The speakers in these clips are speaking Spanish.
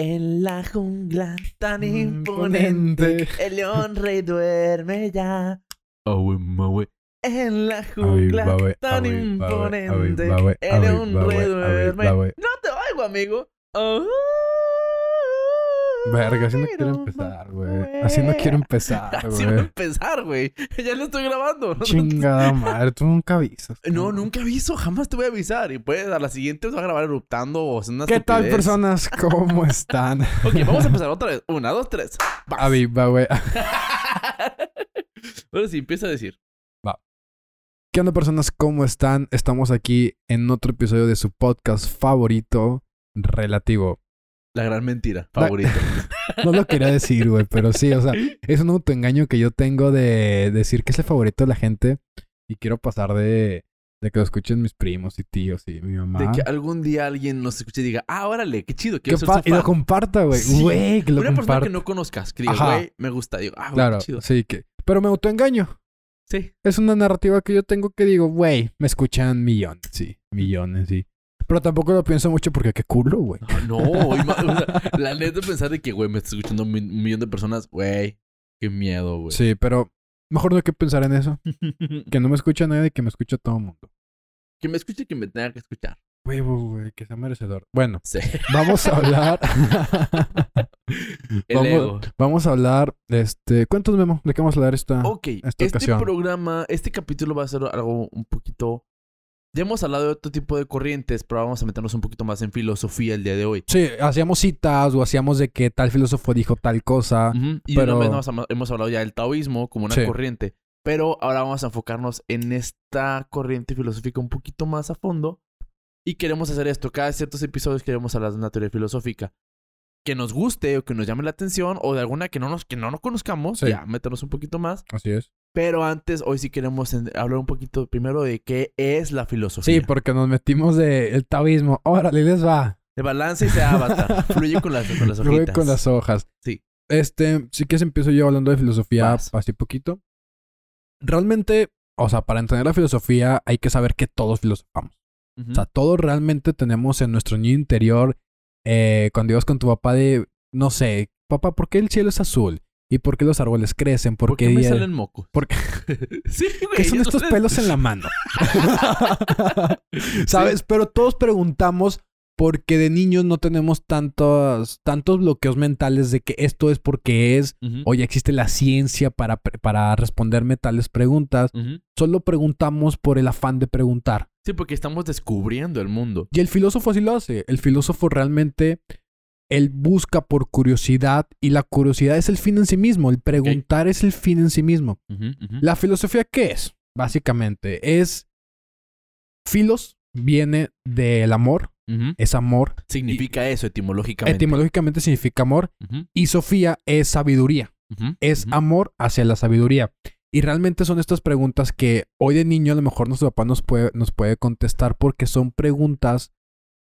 En la jungla tan Imponente. imponente, el león rey duerme ya. Awe, mawe. En la jungla tan imponente, el león rey duerme. No te oigo, amigo. Oh. Verga, así no quiero empezar, güey. Así no quiero empezar, Así va a güey. empezar, güey. Ya lo estoy grabando. No, Chingada madre, tú nunca avisas. No, nunca aviso, jamás te voy a avisar. Y pues a la siguiente vas a grabar eruptando o haciendo ¿Qué tal, personas? ¿Cómo están? Ok, vamos a empezar otra vez. Una, dos, tres. Vas. Aviva, güey. Ahora sí, empieza a decir. ¿Qué onda, personas? ¿Cómo están? Estamos aquí en otro episodio de su podcast favorito, Relativo. La gran mentira, favorito. No lo quería decir, güey, pero sí, o sea, es un autoengaño que yo tengo de decir que es el favorito de la gente y quiero pasar de, de que lo escuchen mis primos y tíos y mi mamá. De que algún día alguien nos escuche y diga, ah, órale, qué chido, ser su y lo fan". comparta, güey. Sí. Güey, que lo Una persona que no conozcas, que güey, me gusta. Digo, ah, güey, Claro, qué chido. sí, que... Pero me autoengaño. Sí. Es una narrativa que yo tengo que digo, güey, me escuchan millones, sí, millones, sí. Pero tampoco lo pienso mucho porque qué culo, güey. Ah, No, ima- o sea, la neta pensar de que, güey, me está escuchando un, mi- un millón de personas, güey, qué miedo, güey. Sí, pero mejor no hay que pensar en eso. Que no me escucha nadie y que me escucha todo el mundo. que me escuche y que me tenga que escuchar. Güey, güey, güey, que sea merecedor. Bueno, Sí. vamos a hablar. El vamos, ego. vamos a hablar, este, cuéntanos, Memo, de qué vamos a hablar esta. Ok, esta este ocasión. programa, este capítulo va a ser algo un poquito... Ya hemos hablado de otro tipo de corrientes, pero vamos a meternos un poquito más en filosofía el día de hoy. Sí, hacíamos citas o hacíamos de que tal filósofo dijo tal cosa. Y pero- una vez hemos hablado ya del taoísmo como una Sí. corriente, pero ahora vamos a enfocarnos en esta corriente filosófica un poquito más a fondo. Y queremos hacer esto. Cada ciertos episodios queremos hablar de una teoría filosófica que nos guste o que nos llame la atención o de alguna que no nos, que no nos conozcamos. Sí. Ya, meternos un poquito más. Así es. Pero antes, hoy sí queremos hablar un poquito primero de qué es la filosofía. Sí, porque nos metimos de el taoísmo. Órale, les va. De balance y de avatar. Fluye con las, con las Fluye con las hojas. Sí. Este, si quieres empiezo yo hablando de filosofía Vas. así poquito. Realmente, o sea, para entender la filosofía hay que saber que todos filosofamos. Ujú. O sea, todos realmente tenemos en nuestro niño interior, eh, cuando ibas con tu papá de, no sé, papá, ¿por qué el cielo es azul? ¿Y por qué los árboles crecen? ¿Por, ¿Por qué me salen mocos? ¿Por qué- sí, güey. ¿Qué son estos pelos en la mano? ¿Sabes? Pero todos preguntamos porque de niños no tenemos tantos, tantos bloqueos mentales de que esto es porque es, Ujú, o ya existe la ciencia para, para responderme tales preguntas. Solo preguntamos por el afán de preguntar. Sí, porque estamos descubriendo el mundo. Y el filósofo así lo hace. El filósofo realmente, él busca por curiosidad y la curiosidad es el fin en sí mismo. El preguntar es el fin en sí mismo. La filosofía, ¿qué es? Básicamente, es. Filos viene del amor, es amor. Significa eso etimológicamente. Etimológicamente significa amor. Y Sofía es sabiduría, es amor hacia la sabiduría. Y realmente son estas preguntas que hoy de niño a lo mejor nuestro papá nos puede, nos puede contestar porque son preguntas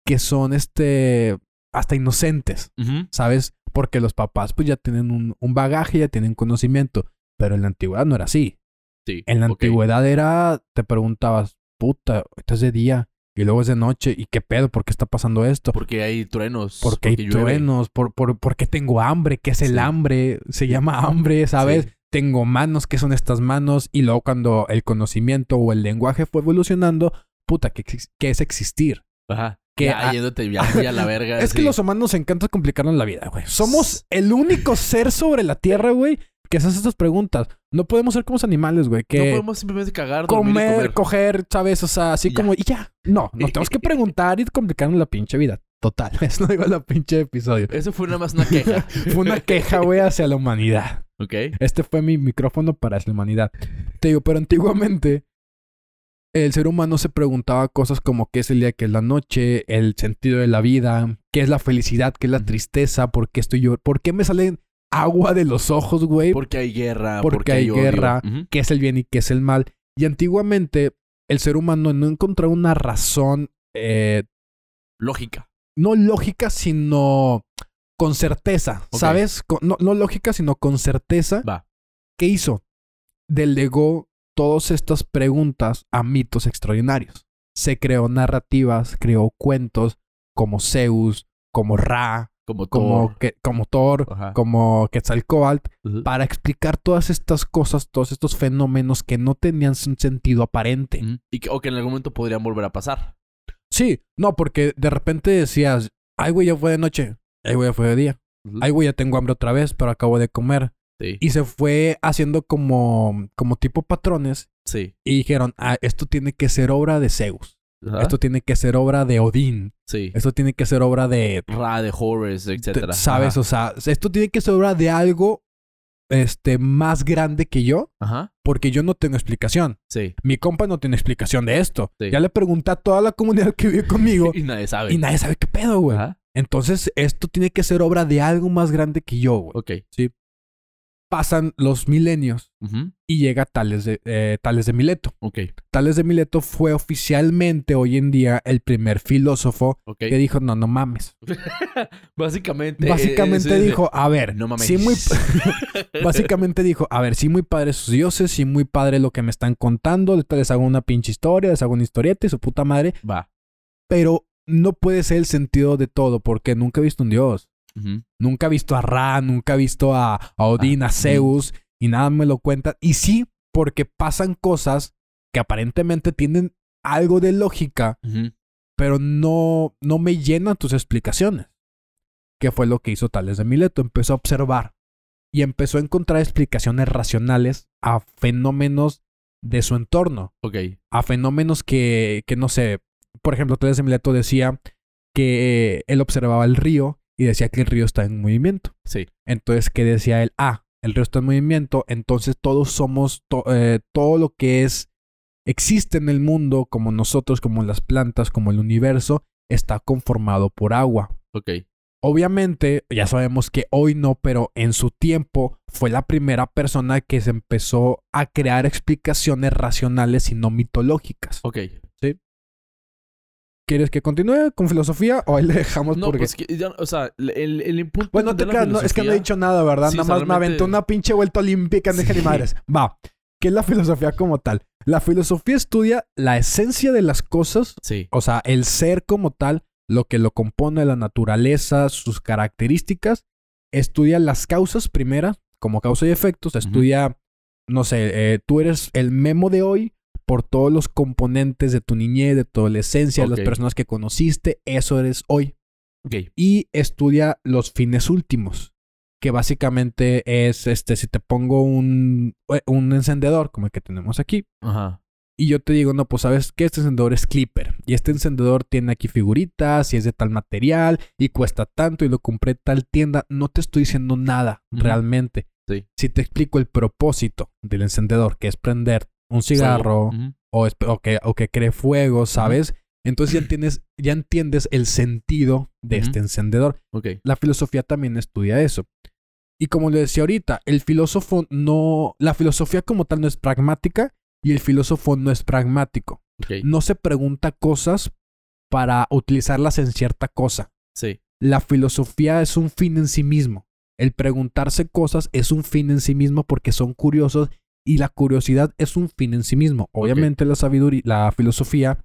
que son este hasta inocentes. ¿sabes? Porque los papás pues ya tienen un, un bagaje, ya tienen conocimiento. Pero en la antigüedad no era así. Sí. En la antigüedad era, te preguntabas, puta, esto es de día y luego es de noche y qué pedo, ¿por qué está pasando esto? Porque hay truenos. ¿Por qué hay porque llueve. truenos? ¿Por, por, por qué tengo hambre? ¿Qué es el hambre? Se llama hambre, ¿sabes? Sí. Tengo manos, ¿qué son estas manos? Y luego cuando el conocimiento o el lenguaje fue evolucionando, puta, ¿qué, ex- qué es existir? Ajá. Que ya a- yéndote ya a la verga. Es que los humanos nos encanta complicarnos la vida, güey. Somos el único ser sobre la Tierra, güey, que se hace estas preguntas. No podemos ser como los animales, güey, que... No podemos simplemente cagar, dormir y comer, coger, ¿sabes? O sea, así ya. como, y ya. No, no tenemos que preguntar y complicarnos la pinche vida. Total, eso no digo la pinche episodio. Eso fue nada más una queja. Fue una queja, güey, hacia la humanidad. ¿Ok? Este fue mi micrófono para la humanidad. Te digo, pero antiguamente el ser humano se preguntaba cosas como qué es el día, qué es la noche, el sentido de la vida, qué es la felicidad, qué es la tristeza, por qué estoy yo, por qué me salen agua de los ojos, güey, Porque hay guerra. Porque Porque, hay guerra. Qué es el bien y qué es el mal. Y antiguamente el ser humano no encontraba una razón, eh, Lógica. no lógica, sino con certeza. ¿sabes? Con- no, no lógica, sino con certeza. Va. ¿Qué hizo? Delegó todas estas preguntas a mitos extraordinarios. Se creó narrativas, creó cuentos como Zeus, como Ra, Como como, Thor. que, como Thor, Ajá. como Quetzalcoatl, para explicar todas estas cosas, todos estos fenómenos que no tenían un sentido aparente. Y que, o que en algún momento podrían volver a pasar. Sí, no, porque de repente decías, ay, güey, ya fue de noche, ay, güey, ya fue de día, Ujú. ay, güey, ya tengo hambre otra vez, pero acabo de comer. Sí. Y se fue haciendo como, como tipo patrones Sí. y dijeron, ah, esto tiene que ser obra de Zeus, Ajá. esto tiene que ser obra de Odín, Sí. esto tiene que ser obra de, Ra de Horus, etcétera. ¿sabes? Ajá. O sea, esto tiene que ser obra de algo este, más grande que yo, Ajá. porque yo no tengo explicación. Sí. Mi compa no tiene explicación de esto. Sí. Ya le pregunté a toda la comunidad que vive conmigo Y nadie sabe. y nadie sabe qué pedo, güey. Ajá. Entonces, esto tiene que ser obra de algo más grande que yo, güey. Ok. Pasan los milenios y llega Tales de, eh, Tales de Mileto. Ok. Tales de Mileto fue oficialmente hoy en día el primer filósofo que dijo, no, no mames. Básicamente. eh, Básicamente de- dijo, a ver, No mames. sí muy... Básicamente dijo, a ver, sí muy padre sus dioses, sí muy padre lo que me están contando, les hago una pinche historia, les hago una historieta y su puta madre, Va. pero no puede ser el sentido de todo porque nunca he visto un dios. Nunca he visto a Ra, nunca he visto a, a Odín, Ah, a Zeus, y nada me lo cuentan. Y sí, porque pasan cosas que aparentemente tienen algo de lógica, pero no, no me llenan tus explicaciones. ¿Qué fue lo que hizo Tales de Mileto? Empezó a observar y empezó a encontrar explicaciones racionales a fenómenos de su entorno, Ok. a fenómenos que, que no sé, por ejemplo, Tales de Mileto decía que él observaba el río y decía que el río está en movimiento. Sí. Entonces, ¿qué decía él? Ah, el río está en movimiento, entonces todos somos, to- eh, todo lo que es, existe en el mundo, como nosotros, como las plantas, como el universo, está conformado por agua. Ok. Obviamente, ya sabemos que hoy no, pero en su tiempo fue la primera persona que se empezó a crear explicaciones racionales y no mitológicas. Ok. ¿Quieres que continúe con filosofía o ahí le dejamos No, porque... pues que ya, o sea, el, el impulso. Bueno, no te de creas, no, es que no he dicho nada, ¿verdad? Sí, Nada o sea, más me aventé una pinche vuelta olímpica de Sí. madres. Va. ¿Qué es la filosofía como tal? La filosofía estudia la esencia de las cosas, Sí. o sea, el ser como tal, lo que lo compone, la naturaleza, sus características. Estudia las causas primeras, como causa y efectos. Estudia, no sé, eh, tú eres el memo de hoy por todos los componentes de tu niñez, de tu adolescencia, de las personas que conociste. Eso eres hoy y estudia los fines últimos, que básicamente es, este, si te pongo un, eh, un encendedor como el que tenemos aquí, Ajá. y yo te digo, no, pues sabes que este encendedor es Clipper, y este encendedor tiene aquí figuritas, y es de tal material, y cuesta tanto, y lo compré en tal tienda, no te estoy diciendo nada realmente. Sí. Si te explico el propósito del encendedor, que es prender un cigarro, o, que, o que cree fuego, ¿sabes? Entonces ya entiendes, ya entiendes el sentido de este encendedor. La filosofía también estudia eso. Y como le decía ahorita, el filósofo no. La filosofía como tal no es pragmática y el filósofo no es pragmático. No se pregunta cosas para utilizarlas en cierta cosa. Sí. La filosofía es un fin en sí mismo. El preguntarse cosas es un fin en sí mismo porque son curiosos y la curiosidad es un fin en sí mismo. Obviamente la sabiduría, la filosofía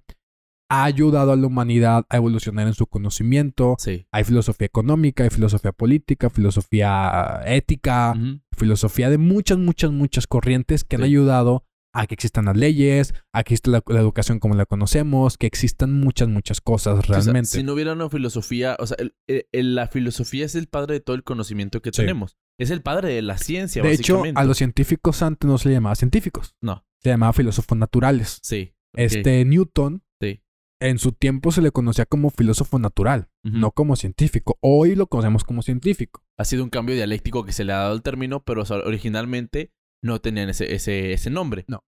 ha ayudado a la humanidad a evolucionar en su conocimiento, Sí. hay filosofía económica, hay filosofía política, filosofía ética, filosofía de muchas, muchas, muchas corrientes que han ayudado a que existan las leyes, a que exista la, la educación como la conocemos, que existan muchas, muchas cosas O sea, realmente. si no hubiera una filosofía, o sea, el- el- el- la filosofía es el padre de todo el conocimiento que Sí. tenemos. Es el padre de la ciencia, de hecho, a los científicos antes no se les llamaba científicos, No. se llamaba filósofos naturales. Sí. Este Newton, Sí. en su tiempo se le conocía como filósofo natural, no como científico. Hoy lo conocemos como científico. Ha sido un cambio dialéctico que se le ha dado al término, pero o sea, originalmente no tenían ese, ese, ese nombre. No.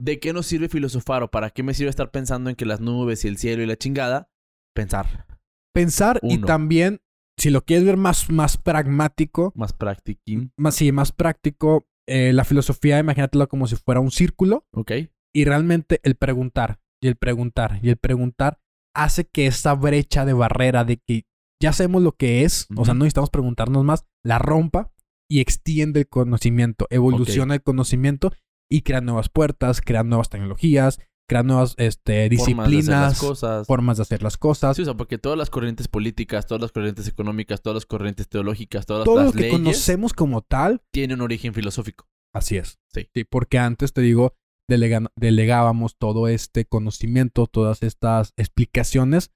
¿De qué nos sirve filosofar o para qué me sirve estar pensando en que las nubes y el cielo y la chingada? Pensar. Pensar y también, si lo quieres ver más, más pragmático, Más practiquín. más, sí, más práctico, eh, la filosofía, imagínatelo como si fuera un círculo ¿Ok? y realmente el preguntar y el preguntar y el preguntar hace que esa brecha de barrera de que ya sabemos lo que es, o sea, no necesitamos preguntarnos más, la rompa y extiende el conocimiento, evoluciona el conocimiento y crea nuevas puertas, crea nuevas tecnologías, crear nuevas este, Formas de hacer las disciplinas, cosas. formas de hacer las cosas. Sí, o sea, porque todas las corrientes políticas, todas las corrientes económicas, todas las corrientes teológicas, todas Todo las lo que leyes conocemos como tal, tienen un origen filosófico. así es. Sí. porque antes, te digo, delega- delegábamos todo este conocimiento, todas estas explicaciones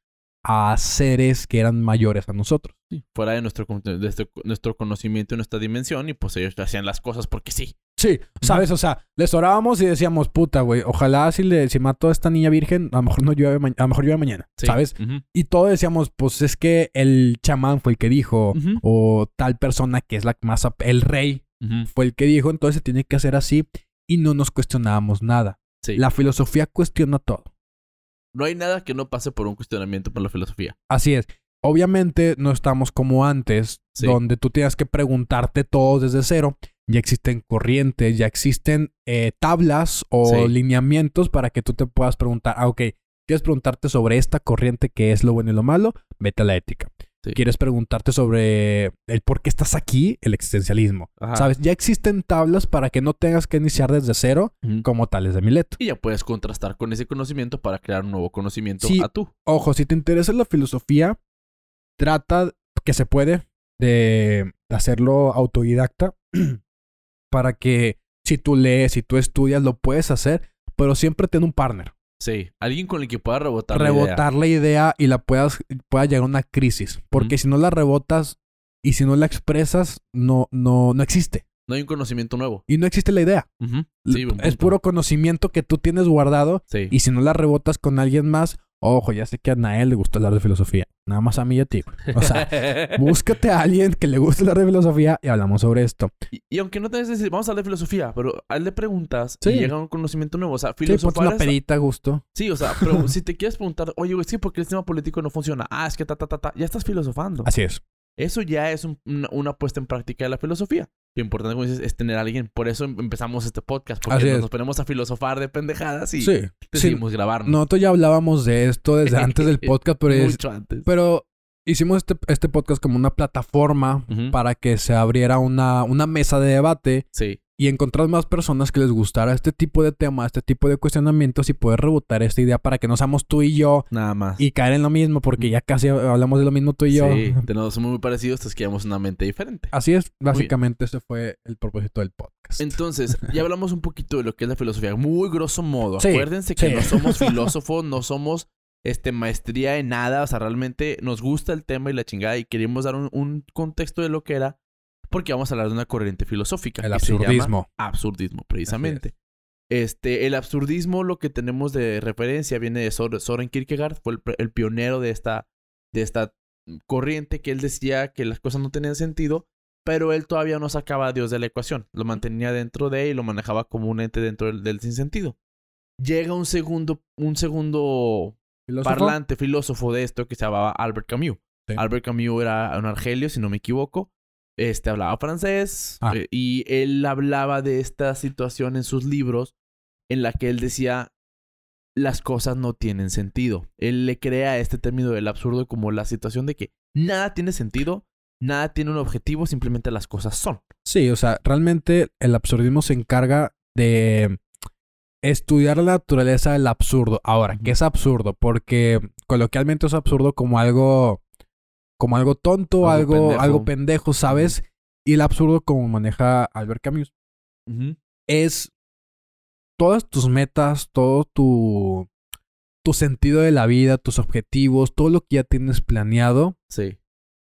a seres que eran mayores a nosotros. Sí, fuera de nuestro, de nuestro, nuestro conocimiento y nuestra dimensión, y pues ellos hacían las cosas porque sí. Sí, ¿sabes? O sea, les orábamos y decíamos, puta, güey, ojalá si, le, si mato a esta niña virgen, a lo mejor no llueve, a lo mejor llueve mañana, Sí. ¿sabes? Y todos decíamos, pues es que el chamán fue el que dijo, o tal persona que es la más, el rey fue el que dijo, entonces se tiene que hacer así y no nos cuestionábamos nada. Sí. La filosofía cuestiona todo. No hay nada que no pase por un cuestionamiento por la filosofía. Así es. Obviamente no estamos como antes, Sí. donde tú tienes que preguntarte todo desde cero. Ya existen corrientes, ya existen eh, tablas o Sí. lineamientos para que tú te puedas preguntar, ah, ok, quieres preguntarte sobre esta corriente que es lo bueno y lo malo, vete a la ética. Sí. Quieres preguntarte sobre el por qué estás aquí, el existencialismo. Ajá. ¿Sabes? Ya existen tablas para que no tengas que iniciar desde cero como tales de Mileto. Y ya puedes contrastar con ese conocimiento para crear un nuevo conocimiento Sí. a tú. Ojo, si te interesa la filosofía, trata que se puede de hacerlo autodidacta para que si tú lees, si tú estudias, lo puedes hacer, pero siempre ten un partner. Sí. Alguien con el que pueda rebotar. la idea. Rebotar la idea y la puedas, pueda llegar a una crisis. Porque si no la rebotas y si no la expresas, no, no, no existe. No hay un conocimiento nuevo. Y no existe la idea. Sí, es puro conocimiento que tú tienes guardado Sí. y si no la rebotas con alguien más, ojo, ya sé que a Nael le gusta hablar de filosofía. Nada más a mí y a ti. O sea, búscate a alguien que le guste hablar de filosofía y hablamos sobre esto. y, y aunque no te decir, vamos a hablar de filosofía, pero a él le preguntas Sí. y llega un conocimiento nuevo. O sea, Sí, filosofar una es- pedita a gusto. Sí, o sea, pero si te quieres preguntar, oye, güey, sí, porque el sistema político no funciona. Ah, es que ta, ta, ta, ta. Ya estás filosofando. Así es. Eso ya es un- una, una puesta en práctica de la filosofía. Lo importante, como dices, es tener a alguien. Por eso em- empezamos este podcast. Porque nos, ponemos a filosofar de pendejadas y Sí. Sí, decidimos grabarnos. Nosotros ya hablábamos de esto desde antes del podcast, pero, es- Mucho antes. pero hicimos este, este podcast como una plataforma para que se abriera una, una mesa de debate Sí, y encontrar más personas que les gustara este tipo de tema, este tipo de cuestionamientos y poder rebotar esta idea para que no seamos tú y yo nada más. y caer en lo mismo, porque ya casi hablamos de lo mismo tú y yo. Sí, tenemos somos muy parecidos, entonces quedamos una mente diferente. Así es, básicamente ese fue el propósito del podcast. Entonces, ya hablamos un poquito de lo que es la filosofía. Muy grosso modo. Sí, Acuérdense que sí. no somos filósofos, no somos este, maestría en nada. O sea, realmente nos gusta el tema y la chingada y queremos dar un, un contexto de lo que era. Porque vamos a hablar de una corriente filosófica. el que se llama absurdismo. absurdismo, precisamente. Este, el absurdismo, lo que tenemos de referencia viene de Sor- Soren Kierkegaard, fue el, pionero de esta, de esta corriente que él decía que las cosas no tenían sentido, pero él todavía no sacaba a Dios de la ecuación. Lo mantenía dentro de él y lo manejaba como un ente dentro del, del sinsentido. Llega un segundo, un segundo ¿Filósofo? parlante filósofo de esto que se llamaba Albert Camus. Sí. Albert Camus era un argelio, si no me equivoco. Este hablaba francés Ah. eh, y él hablaba de esta situación en sus libros en la que él decía las cosas no tienen sentido. Él le crea este término del absurdo como la situación de que nada tiene sentido, nada tiene un objetivo, simplemente las cosas son. Sí, o sea, realmente el absurdismo se encarga de estudiar la naturaleza del absurdo. Ahora, ¿qué es absurdo? Porque coloquialmente es absurdo como algo como algo tonto, Algo algo pendejo. algo pendejo, ¿sabes? Y el absurdo como maneja Albert Camus es todas tus metas, todo tu tu sentido de la vida, tus objetivos, todo lo que ya tienes planeado Sí.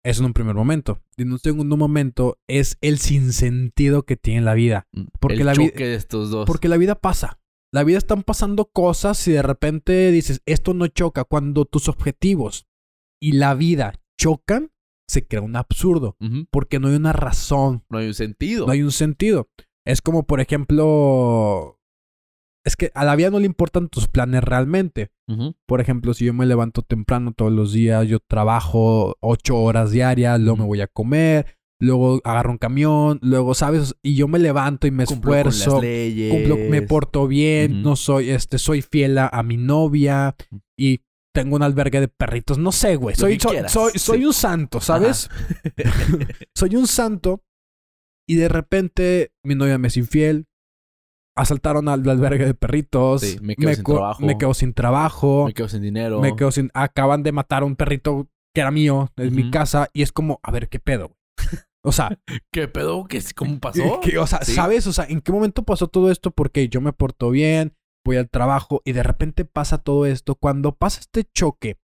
es en un primer momento. Y en un segundo momento es el sinsentido que tiene la vida. Porque El la vi- choque de estos dos. Porque la vida pasa. La vida están pasando cosas y de repente dices, esto no choca. Cuando tus objetivos y la vida chocan, se crea un absurdo. Porque no hay una razón, No hay un sentido. no hay un sentido. Es como, por ejemplo, es que a la vida no le importan tus planes realmente. Por ejemplo, si yo me levanto temprano todos los días, yo trabajo ocho horas diarias, luego me voy a comer, luego agarro un camión, luego, ¿sabes? Y yo me levanto y me Cumplo con esfuerzo, las leyes. cumplo, me porto bien, no soy, este, soy fiel a, a mi novia y tengo un albergue de perritos, no sé, güey. Soy, sí. un santo, ¿sabes? soy un santo y de repente mi novia me es infiel, asaltaron al albergue de perritos. Sí, me quedo sin trabajo. Me quedo sin trabajo. Me quedo sin dinero. Me quedo sin. Acaban de matar a un perrito que era mío en mi casa. Y es como, a ver, ¿qué pedo? O sea, ¿Qué pedo? ¿Qué, ¿Cómo pasó? que- o sea, Sí. ¿sabes? O sea, ¿en qué momento pasó todo esto? Porque yo me porto bien, voy al trabajo y de repente pasa todo esto. Cuando pasa este choque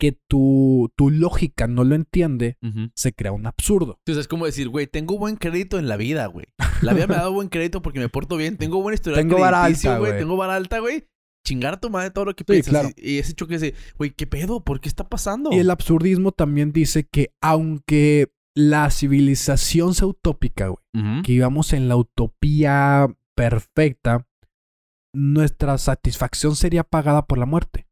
que tu, tu lógica no lo entiende, se crea un absurdo. Entonces es como decir, güey, tengo buen crédito en la vida, güey. La vida me ha dado buen crédito porque me porto bien. Tengo buena historia Tengo vara alta, güey. Tengo vara alta, güey. Chingar a tu madre todo lo que Sí, piensas. claro. Y, ese choque de, güey, ¿qué pedo? ¿Por qué está pasando? Y el absurdismo también dice que aunque la civilización sea utópica, güey, que vivamos en la utopía perfecta, nuestra satisfacción sería pagada por la muerte.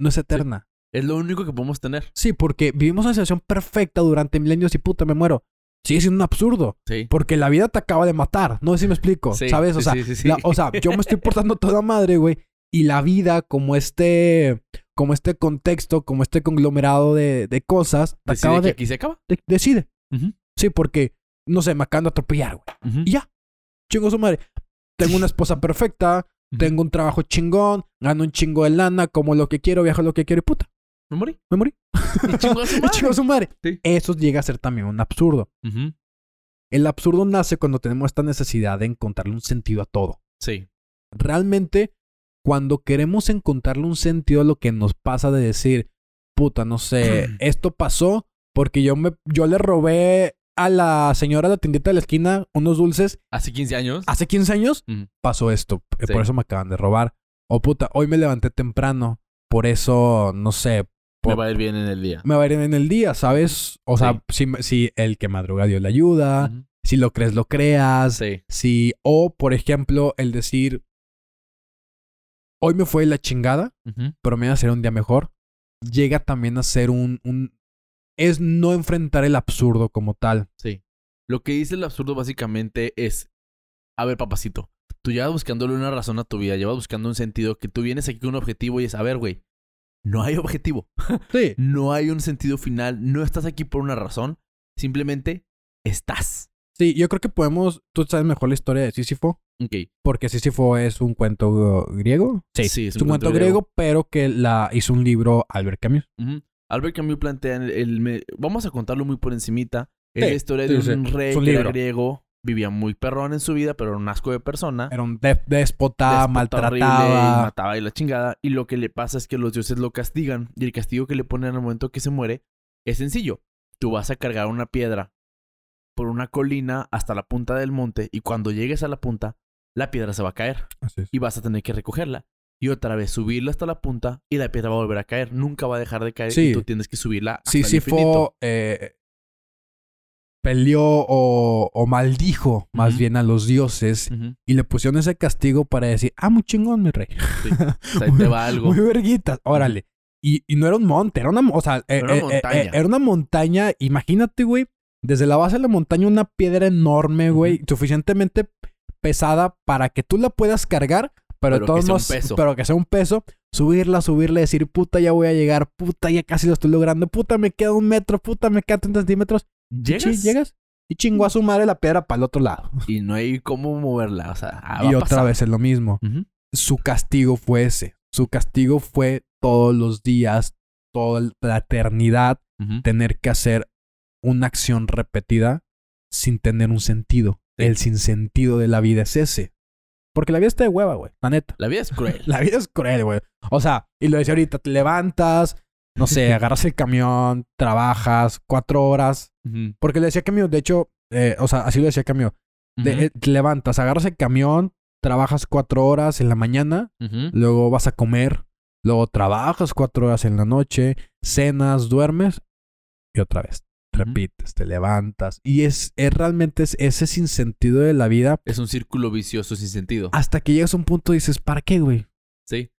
No es eterna. Es lo único que podemos tener. Sí, porque vivimos una situación perfecta durante milenios y puta, me muero. Sigue siendo un absurdo. Sí. Porque la vida te acaba de matar. No sé si me explico. Sí, ¿Sabes? O sí, sea, la- o sea, yo me estoy portando toda madre, güey. Y la vida, como este, como este contexto, como este conglomerado de, de cosas, te Decide acaba que de, aquí se acaba. de- decide. Sí, porque, no sé, me acaban de atropellar, güey. Y ya. Chingo su madre. Tengo una esposa perfecta, Tengo un trabajo chingón, gano un chingo de lana, como lo que quiero, viajo lo que quiero y puta, Me morí. me morí. Y chingó a su Y madre. chingo su madre. Sí. Eso llega a ser también un absurdo. El absurdo nace cuando tenemos esta necesidad de encontrarle un sentido a todo. Sí. Realmente, cuando queremos encontrarle un sentido a lo que nos pasa de decir, puta, no sé, esto pasó porque yo me, yo le robé a la señora de la tiendita de la esquina unos dulces Hace 15 años. hace 15 años, pasó esto, eh, Sí. por eso me acaban de robar. O puta, hoy me levanté temprano, por eso, no sé, Me va a ir bien en el día. me va a ir en el día, ¿sabes? O sea, si, si el que madruga Dios le ayuda, si lo crees, lo creas. Sí. Si, o por ejemplo, el decir, hoy me fue la chingada, pero mañana será un día mejor, llega también a ser un, un, es no enfrentar el absurdo como tal. Sí. Lo que dice el absurdo básicamente es, a ver, papacito, tú llevas buscándole una razón a tu vida, llevas buscando un sentido, que tú vienes aquí con un objetivo y es, a ver, güey, no hay objetivo, Sí. no hay un sentido final, no estás aquí por una razón, simplemente estás. Sí, yo creo que podemos, tú sabes mejor la historia de Sísifo, Ok. porque Sísifo es un cuento griego. Sí, es un cuento griego, pero que la hizo un libro Albert Camus. Albert Camus plantea, el, el vamos a contarlo muy por encimita, es Sí, la historia sí, de sí. un rey un que era griego, vivía muy perrón en su vida, pero era un asco de persona. Era un déspota, horrible, y maltrataba. mataba y la chingada. Y lo que le pasa es que los dioses lo castigan. Y el castigo que le ponen al momento que se muere es sencillo. Tú vas a cargar una piedra por una colina hasta la punta del monte. Y cuando llegues a la punta, la piedra se va a caer. Así es. Y vas a tener que recogerla. Y otra vez subirla hasta la punta y la piedra va a volver a caer. Nunca va a dejar de caer. Sí. Y tú tienes que subirla hasta el infinito. Sísifo eh, peleó o, o maldijo más bien a los dioses y le pusieron ese castigo para decir, ah, muy chingón, mi rey. Sí. O sea, ahí te va algo. Muy verguitas, órale. Y, y no era un monte, era una, o sea, eh, Era una eh, montaña. eh, era una montaña. Imagínate, güey, desde la base de la montaña una piedra enorme, güey, suficientemente pesada para que tú la puedas cargar, pero, Pero de que todos sea un peso. pero que sea un peso, subirla, subirla, decir, puta, ya voy a llegar, puta, ya casi lo estoy logrando, puta, me queda un metro, puta, me queda 30 centímetros. Y ¿Llegas? chi- llegas y chingó a su madre la piedra para el otro lado. Y no hay cómo moverla. O sea, ah, va y a otra vez es lo mismo. Su castigo fue ese. Su castigo fue todos los días, toda la eternidad, tener que hacer una acción repetida sin tener un sentido. Sí. El sinsentido de la vida es ese. Porque la vida está de hueva, güey. La neta. La vida es cruel. La vida es cruel, güey. O sea, y lo decía ahorita, te levantas, no sé, agarras el camión, trabajas cuatro horas. Porque le decía Camilo, de hecho, eh, o sea, así lo decía Camilo. De- Ujú. eh, te levantas, agarras el camión, trabajas cuatro horas en la mañana, luego vas a comer, luego trabajas cuatro horas en la noche, cenas, duermes y otra vez. Repites, te levantas. Y es, es realmente es ese sinsentido de la vida Es un círculo vicioso sin sentido. hasta que llegas a un punto y dices, ¿para qué, güey? Sí.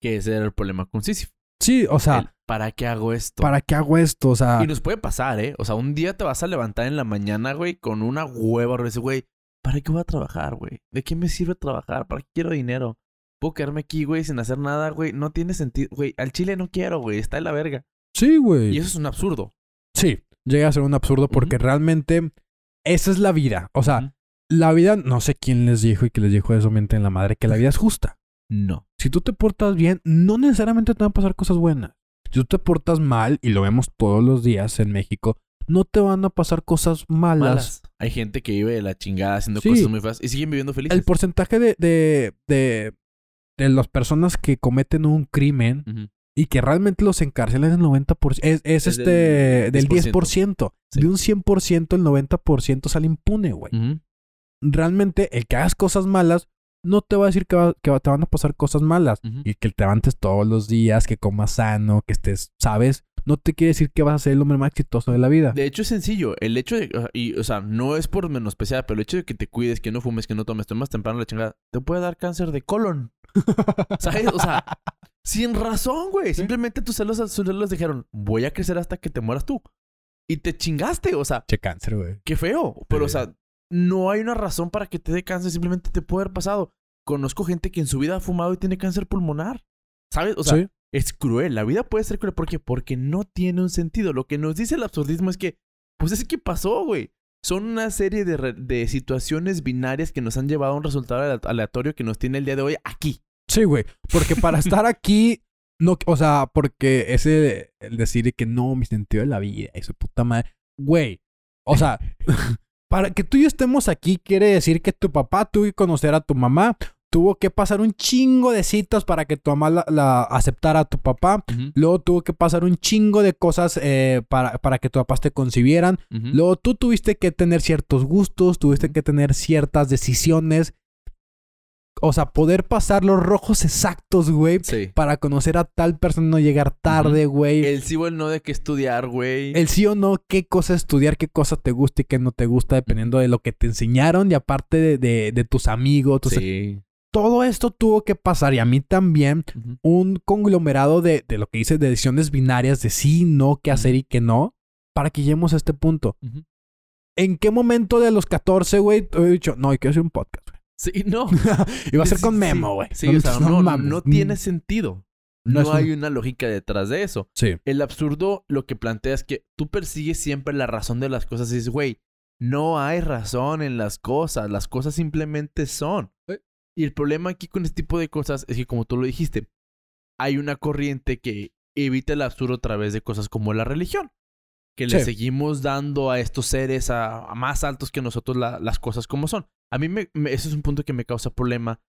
Que ese era el problema con Sísifo. Sí, o sea, El, ¿Para qué hago esto? ¿para qué hago esto? O sea, Y nos puede pasar, ¿eh? O sea, un día te vas a levantar en la mañana, güey, con una hueva. Y dices, güey, ¿para qué voy a trabajar, güey? ¿De qué me sirve trabajar? ¿Para qué quiero dinero? Puedo quedarme aquí, güey, sin hacer nada, güey. No tiene sentido. Güey, al chile no quiero, güey. Está en la verga. sí, güey. Y eso es un absurdo. Sí, llega a ser un absurdo porque realmente esa es la vida. O sea. La vida, no sé quién les dijo y que les dijo eso mente en la madre, que la vida es justa. No. Si tú te portas bien, no necesariamente te van a pasar cosas buenas. Si tú te portas mal, y lo vemos todos los días en México, no te van a pasar cosas malas. Malas. Hay gente que vive de la chingada haciendo Sí. cosas muy feas y siguen viviendo felices. El porcentaje de, de, de, de las personas que cometen un crimen. Y que realmente los encarcelan el 90%. Es, es, Es este del del 10%. 10%. Sí. De un 100%, el 90% sale impune, güey. Ujú. Realmente, el que hagas cosas malas no te va a decir que, va- que va- te van a pasar cosas malas. Y que te levantes todos los días, que comas sano, que estés, ¿sabes? No te quiere decir que vas a ser el hombre más exitoso de la vida. De hecho, es sencillo. El hecho de. o sea, Y, o sea, no es por menospreciar, pero el hecho de que te cuides, que no fumes, que no tomes, tomes temprano la chingada, te puede dar cáncer de colon. ¿Sabes? O sea, sin razón, güey. Simplemente tus células, tus células dijeron, voy a crecer hasta que te mueras tú. Y te chingaste. O sea, Che cáncer, güey. qué feo. Pero, o sea, no hay una razón para que te dé cáncer. Simplemente te puede haber pasado. Conozco gente que en su vida ha fumado y tiene cáncer pulmonar. ¿Sabes? O sea, Sí. es cruel. La vida puede ser cruel. ¿Por qué? Porque no tiene un sentido. Lo que nos dice el absurdismo es que, pues es que pasó, güey. Son una serie de, de situaciones binarias que nos han llevado a un resultado ale- aleatorio que nos tiene el día de hoy aquí. Sí, güey. Porque para estar aquí, no, o sea, porque ese, el decir que no, mi sentido de la vida su puta madre, güey. O sea, para que tú y yo estemos aquí, quiere decir que tu papá tuvo que conocer a tu mamá, tuvo que pasar un chingo de citas para que tu mamá la, la aceptara a tu papá. Luego tuvo que pasar un chingo de cosas eh, para, para que tus papás te concibieran. Luego tú tuviste que tener ciertos gustos, tuviste que tener ciertas decisiones. O sea, poder pasar los rojos exactos, güey, Sí. para conocer a tal persona, no llegar tarde, güey. El sí o el no de qué estudiar, güey. El sí o no, qué cosa estudiar, qué cosa te gusta y qué no te gusta, dependiendo de lo que te enseñaron y aparte de, de- de tus amigos. tus- Sí. Todo esto tuvo que pasar y a mí también un conglomerado de, de lo que dice de decisiones binarias de sí, no, qué hacer y qué no, para que lleguemos a este punto. ¿En qué momento de los 14, güey, he dicho, no, hay que hacer un podcast, güey? Sí, no. Y va a ser con. Memo, güey. Sí, o sea, no, no, mames. tiene sentido. No No, un- hay una lógica detrás de eso. Sí. El absurdo lo que plantea es que tú persigues siempre la razón de las cosas y dices, güey, no hay razón en las cosas, las cosas simplemente son. Y el problema aquí con este tipo de cosas es que, como tú lo dijiste, hay una corriente que evita el absurdo a través de cosas como la religión. Que le seguimos dando a estos seres a, a más altos que nosotros la- las cosas como son. A mí me, me- ese es un punto que me causa problema.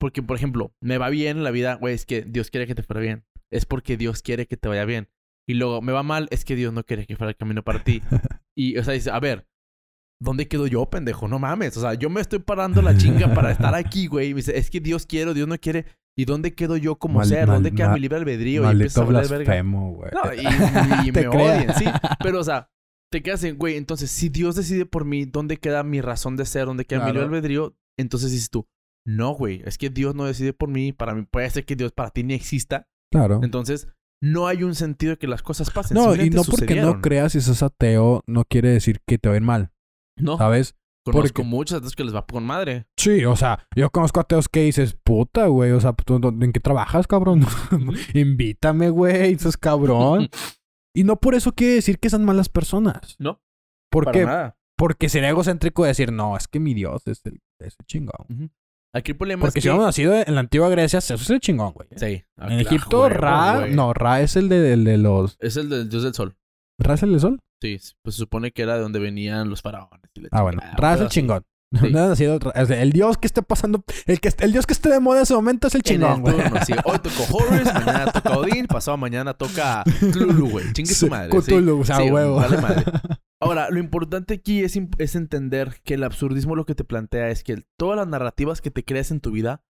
Porque, por ejemplo, me va bien en la vida, güey, es que Dios quiere que te fuera bien. Es porque Dios quiere que te vaya bien. Y luego, me va mal, es que Dios no quiere que fuera el camino para ti. Y, o sea, dice, a ver, ¿dónde quedo yo, pendejo? No mames. O sea, yo me estoy parando la chinga para estar aquí, güey. Y me dice, es que Dios quiere, Dios no quiere. ¿Y dónde quedo yo como Mal- ser? mal- ¿Dónde queda mal- mi libre albedrío? Y empiezas a hablar verga. No, y, me creas. odian, sí. Pero, o sea, te quedas en, güey, entonces, si Dios decide por mí, ¿dónde queda mi razón de ser? ¿Dónde queda mi Claro. albedrío? Entonces dices tú, no, güey, es que Dios no decide por mí. Para mí, puede ser que Dios para ti ni exista. Claro. Entonces, no hay un sentido de que las cosas pasen. No, y no porque no creas y seas ateo, no quiere decir que te va a ir mal, No, ¿sabes? conozco porque- muchos de esos que les va con madre. Sí, o sea, yo conozco ateos que dices, puta, güey, o sea, ¿tú- tú- ¿en qué trabajas, cabrón? Invítame, güey, eso es cabrón. y no por eso quiere decir que sean malas personas. No, ¿Por para qué? nada. Porque sería egocéntrico decir, no, es que mi Dios es el, es el chingón. Aquí el problema Porque es si hemos nacido en la antigua Grecia, eso es el chingón, güey. Sí. ah, En Egipto, Ra, güey. no, Ra es el de, el de los... Es el del dios del sol. ¿Ra es el de sol? Sí, pues se supone que era de donde venían los faraones. y Ah, bueno, Ra es el chingón. Sí. No Ra- es el dios que esté pasando, el, que, el dios que esté de moda en ese momento es el chingón, güey. sí. Hoy tocó Horus, mañana toca Odín, pasado mañana toca Cthulhu, güey. Chingue su Sí, madre. Cthulhu, o sea, Sí, huevo. vale madre. Ahora, lo importante aquí es, es entender que el absurdismo lo que te plantea es que todas las narrativas que te creas en tu vida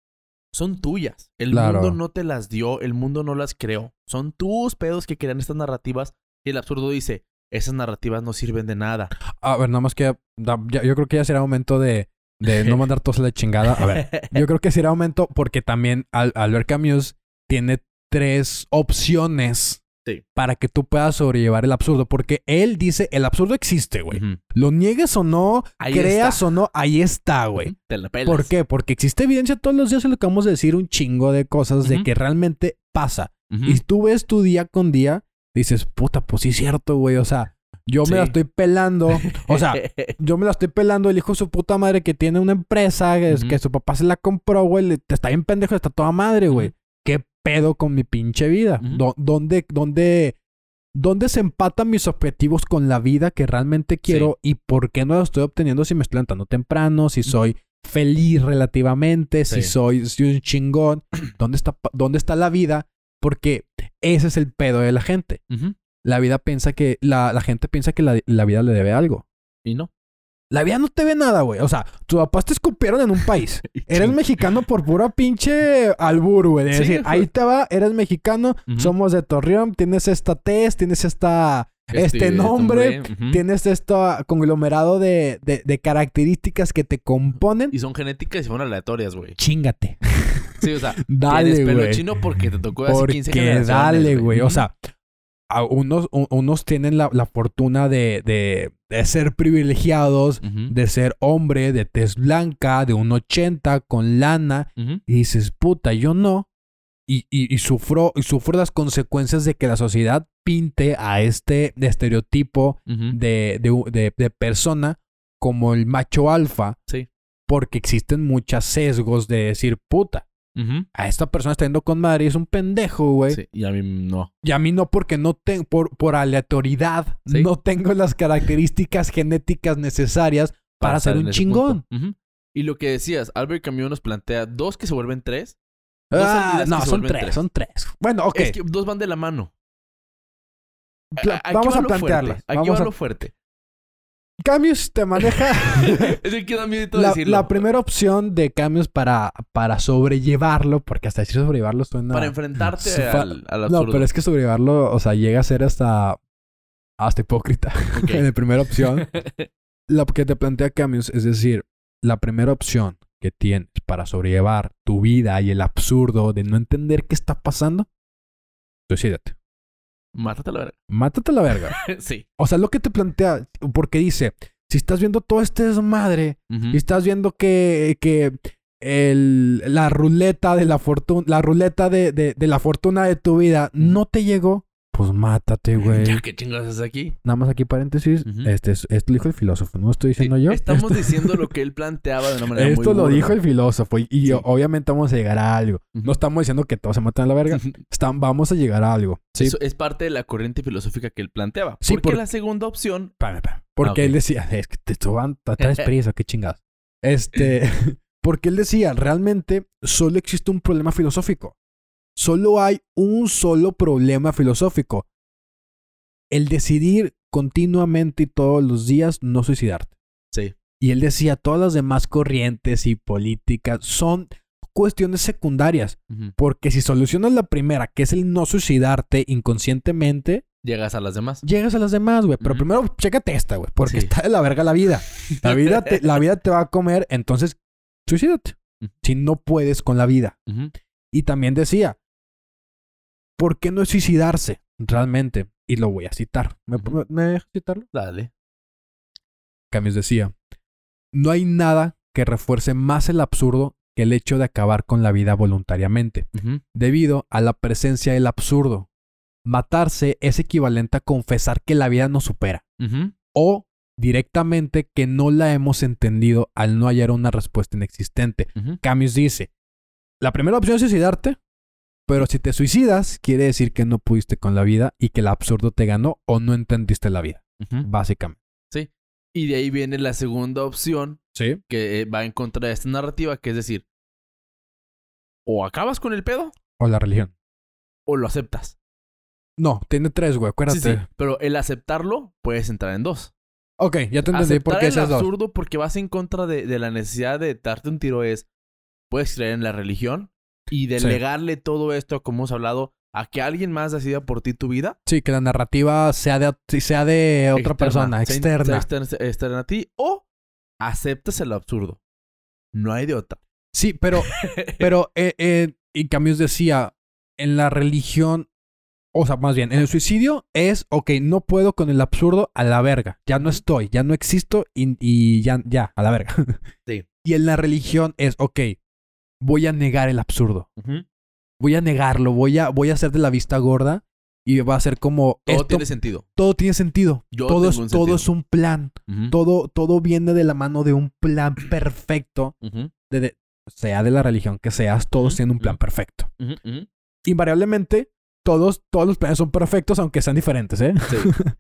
son tuyas. El Claro. mundo no te las dio, el mundo no las creó. Son tus pedos que crean estas narrativas y el absurdo dice, esas narrativas no sirven de nada. A ver, nada más que ya- yo creo que ya será momento de, de no mandar todos a la chingada. A ver, yo creo que será momento porque también Al- Albert Camus tiene tres opciones Sí. para que tú puedas sobrellevar el absurdo. Porque él dice, el absurdo existe, güey. Lo niegues o no, Ahí creas está. o no, ahí está, güey. Te la pelas. ¿Por qué? Porque existe evidencia todos los días y lo acabamos de decir un chingo de cosas de que realmente pasa. Y tú ves tu día con día, dices, puta, pues sí es cierto, güey. O sea, Yo Sí. me la estoy pelando. O sea, yo me la estoy pelando el hijo de su puta madre que tiene una empresa, que, Ujú. que su papá se la compró, güey. te está bien pendejo, está toda madre, güey. ¿Qué pedo con mi pinche vida? ¿Dónde, dónde, dónde se empatan mis objetivos con la vida que realmente quiero y por qué no lo estoy obteniendo si me estoy levantando temprano, si soy feliz relativamente, si soy, soy un chingón? ¿Dónde está, ¿Dónde está la vida? Porque ese es el pedo de la gente. La vida piensa que, la, la gente piensa que la, la vida le debe algo. Y no. La vida no te ve nada, güey. O sea, tus papás te escupieron en un país. Eres mexicano por pura pinche albur, güey. De Sí, decir, fue- ahí te va, eres mexicano, somos de Torreón, tienes esta tez, tienes esta, este, nombre, ujú. tienes este conglomerado de, de- de características que te componen. Y son genéticas y son aleatorias, güey. Chingate. Sí, o sea, Dale, pelo chino porque te tocó hace 15 Porque generaciones. dale, güey. O sea, a unos, unos tienen la, la fortuna de, de, de ser privilegiados, de ser hombre, de tez blanca, de un 80, con lana. Ujú. Y dices, puta, yo no. Y, y, y sufro, y sufro las consecuencias de que la sociedad pinte a este estereotipo de, de, de- de persona como el macho alfa. Sí. Porque existen muchos sesgos de decir, puta, A esta persona está yendo con madre y es un pendejo, güey. Sí, y a mí no. Y a mí no, porque no tengo, por, por aleatoriedad, Sí. no tengo las características genéticas necesarias para, ser un chingón. Ujú. Y lo que decías, Albert Camus nos plantea dos que se vuelven tres. Dos Ah, no, son tres, tres. son tres. Bueno, ok. Es que dos van de la mano. Pla- Aquí vamos va a plantearlas. Aquí Vamos va a- lo fuerte. Camus te maneja es que da miedo la, decirlo. la primera opción de Camus para, para sobrellevarlo, porque hasta decir sobrellevarlo suena... Para enfrentarte Su al, al no, absurdo. pero es que sobrellevarlo, o sea, llega a ser hasta... Hasta hipócrita. En la primera opción. Lo que te plantea Camus es decir, la primera opción que tienes para sobrellevar tu vida y el absurdo de no entender qué está pasando, suicídate. Mátate a la verga. Mátate a la verga. sí. O sea, lo que te plantea, porque dice, si estás viendo todo este desmadre, Ujú. y estás viendo que, que el, la ruleta de la fortuna, la ruleta de, de- de la fortuna de tu vida no te llegó, pues mátate, güey. Ya, ¿Qué chingados haces aquí? Nada más aquí paréntesis, Ujú. este es, esto lo dijo el filósofo, no estoy diciendo Sí, yo. Estamos Esto- diciendo lo que él planteaba de una manera Esto muy lo dijo el filósofo y, y Sí. obviamente vamos a llegar a algo. No estamos diciendo que todos se maten a la verga. Están, vamos a llegar a algo. Sí. Eso es parte de la corriente filosófica que él planteaba. Sí, porque por- la segunda opción... Espérame, espérame. Porque Ah, él decía, es que te estuvan, traes prisa, qué chingados. Este, porque él decía, realmente solo existe un problema filosófico. Solo hay un solo problema filosófico. El decidir continuamente y todos los días no suicidarte. Sí. Y él decía, todas las demás corrientes y políticas son cuestiones secundarias. Porque si solucionas la primera, que es el no suicidarte inconscientemente, Llegas a las demás. llegas a las demás, güey. Pero primero, chécate esta, güey. Porque Sí. está de la verga la vida. La vida, te, la vida te va a comer, entonces, suicídate. Si no puedes con la vida. Y también decía, ¿por qué no suicidarse? Realmente. Y lo voy a citar. ¿Me, me- me dejas citarlo? Dale. Camus decía, no hay nada que refuerce más el absurdo que el hecho de acabar con la vida voluntariamente, debido a la presencia del absurdo. Matarse es equivalente a confesar que la vida nos supera. O directamente que no la hemos entendido al no hallar una respuesta inexistente. Ujú. Camus dice, la primera opción es suicidarte, pero si te suicidas, quiere decir que no pudiste con la vida y que el absurdo te ganó o no entendiste la vida, básicamente. Y de ahí viene la segunda opción Sí. que eh, va en contra de esta narrativa, que es decir, o acabas con el pedo O la religión. o lo aceptas. No, tiene tres, güey, acuérdate. Sí, sí. Pero el aceptarlo puedes entrar en dos. Ok, ya te entendí por qué dos. absurdo porque vas en contra de, de la necesidad de darte un tiro es, puedes creer en la religión y delegarle todo esto, como hemos hablado, a que alguien más decida por ti tu vida. Sí, que la narrativa sea de, sea de otra externa, persona, externa. sea externa, externa a ti o aceptas el absurdo. No hay de otra. Sí, pero, pero, eh, eh, y Camus decía, en la religión, o sea, más bien, en el suicidio es, ok, no puedo con el absurdo a la verga, ya no estoy, ya no existo y, y ya, ya, a la verga. Sí. Y en la religión es, ok, voy a negar el absurdo, voy a negarlo, voy a, voy a hacer de la vista gorda y va a ser como Todo esto- tiene sentido. todo tiene sentido. Yo todo, es, todo sentido. es un plan. Todo, todo viene de la mano de un plan perfecto. ujú, de- de- sea de la religión que seas, todos tienen un plan perfecto. Invariablemente, todos, todos los planes son perfectos, aunque sean diferentes, ¿eh? Sí.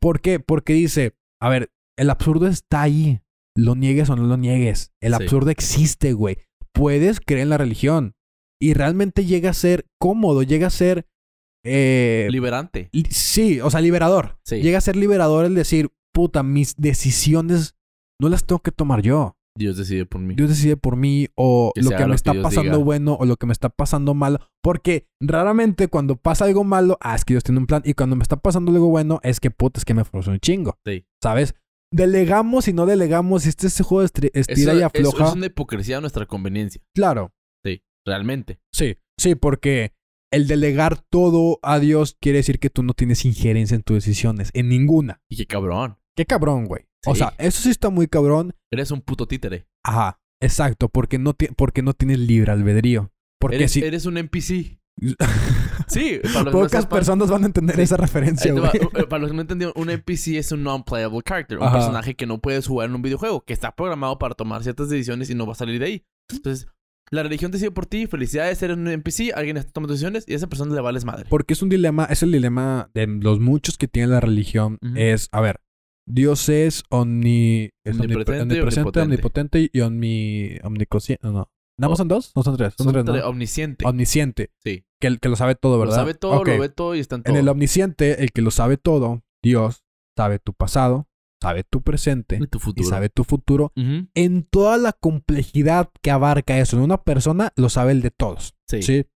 ¿Por qué? Porque dice, a ver, el absurdo está ahí. Lo niegues o no lo niegues. El Sí. absurdo existe, güey. Puedes creer en la religión. Y realmente llega a ser cómodo, llega a ser... eh, Liberante. li- sí, o sea, liberador. Sí. Llega a ser liberador el decir, puta, mis decisiones no las tengo que tomar yo. Dios decide por mí. Dios decide por mí o Que lo que me lo está pasando diga. bueno o lo que me está pasando malo. Porque raramente cuando pasa algo malo, ah, es que Dios tiene un plan. Y cuando me está pasando algo bueno, es que puta, es que me forzó un chingo. Sí. ¿Sabes? Delegamos y no delegamos. Este, este juego de estira Eso- y eso afloja. es una hipocresía a nuestra conveniencia. Claro. Sí, realmente. Sí, sí, porque el delegar todo a Dios quiere decir que tú no tienes injerencia en tus decisiones. En ninguna. Y qué cabrón. Qué cabrón, güey. O sea, eso sí está muy cabrón. Eres un puto títere. Ajá. Exacto. Porque no, porque no tienes libre albedrío. Porque Eres, si... eres un NPC. Sí, para los que no Pocas personas van a entender Sí. esa referencia, güey. Eh, Para los que no entendieron, un NPC es un non-playable character. Un personaje que no puedes jugar en un videojuego. Que está programado para tomar ciertas decisiones y no va a salir de ahí. Entonces, la religión decide por ti. Felicidades, eres un NPC. Alguien está tomando decisiones y a esa persona le vales madre. Porque es un dilema, es el dilema de los muchos que tiene la religión. Es, a ver, Dios es, omni, es omnipre- Omnipresente omnipotente. omnipotente y omni, omniconsciente. No, no. ¿Nada más son dos? No son tres. Son, Son tres, tre- ¿no? omnisciente. Omnisciente. sí. Que, que lo sabe todo, Lo ¿verdad? sabe todo, lo ve todo y está en todo. En el omnisciente, el que lo sabe todo, Dios, sabe tu pasado, sabe tu presente Y tu y futuro. sabe tu futuro. En toda la complejidad que abarca eso en una persona, lo sabe el de todos. Sí. ¿sí?